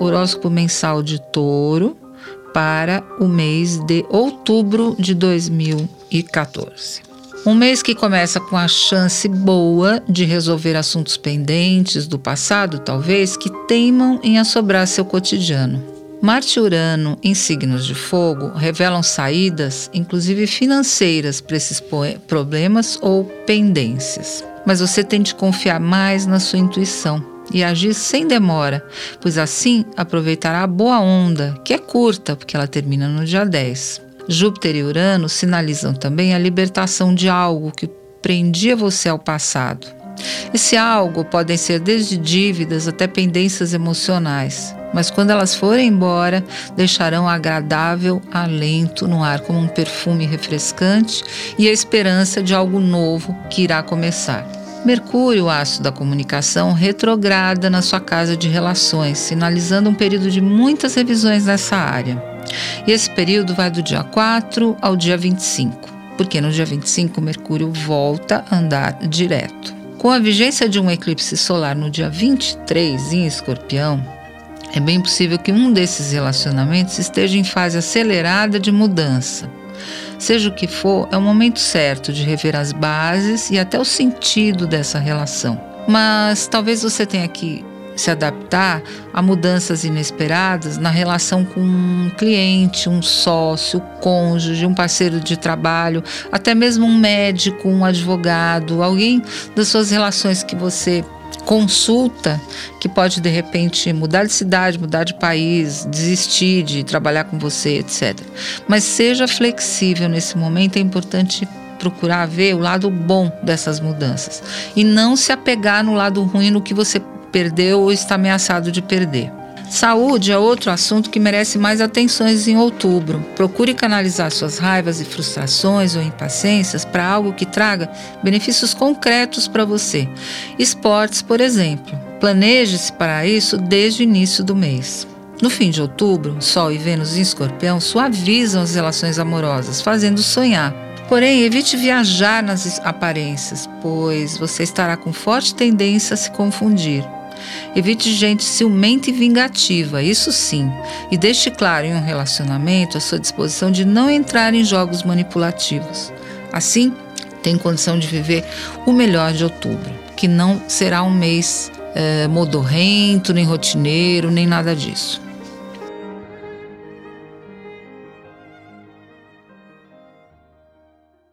horóscopo mensal de Touro para o mês de outubro de 2014. Um mês que começa com a chance boa de resolver assuntos pendentes do passado, talvez, que teimam em assobrar seu cotidiano. Marte e Urano em signos de fogo revelam saídas, inclusive financeiras, para esses problemas ou pendências. Mas você tem de confiar mais na sua intuição e agir sem demora, pois assim aproveitará a boa onda, que é curta, porque ela termina no dia 10. Júpiter e Urano sinalizam também a libertação de algo que prendia você ao passado. Esse algo podem ser desde dívidas até pendências emocionais, mas quando elas forem embora, deixarão agradável alento no ar como um perfume refrescante e a esperança de algo novo que irá começar. Mercúrio, aço da comunicação, retrograda na sua casa de relações, sinalizando um período de muitas revisões nessa área. E esse período vai do dia 4 ao dia 25, porque no dia 25 Mercúrio volta a andar direto. Com a vigência de um eclipse solar no dia 23 em Escorpião, é bem possível que um desses relacionamentos esteja em fase acelerada de mudança. Seja o que for, é o momento certo de rever as bases e até o sentido dessa relação. Mas talvez você tenha que se adaptar a mudanças inesperadas na relação com um cliente, um sócio, cônjuge, um parceiro de trabalho, até mesmo um médico, um advogado, alguém das suas relações que você consulta que pode de repente mudar de cidade, mudar de país, desistir de trabalhar com você, etc. Mas seja flexível nesse momento, é importante procurar ver o lado bom dessas mudanças e não se apegar no lado ruim no que você perdeu ou está ameaçado de perder. Saúde é outro assunto que merece mais atenções em outubro. Procure canalizar suas raivas e frustrações ou impaciências para algo que traga benefícios concretos para você. Esportes, por exemplo. Planeje-se para isso desde o início do mês. No fim de outubro, Sol e Vênus em Escorpião suavizam as relações amorosas, fazendo sonhar. Porém, evite viajar nas aparências, pois você estará com forte tendência a se confundir. Evite gente ciumenta e vingativa, isso sim, e deixe claro em um relacionamento a sua disposição de não entrar em jogos manipulativos. Assim, tem condição de viver o melhor de outubro, que não será um mês é, modorrento, nem rotineiro, nem nada disso.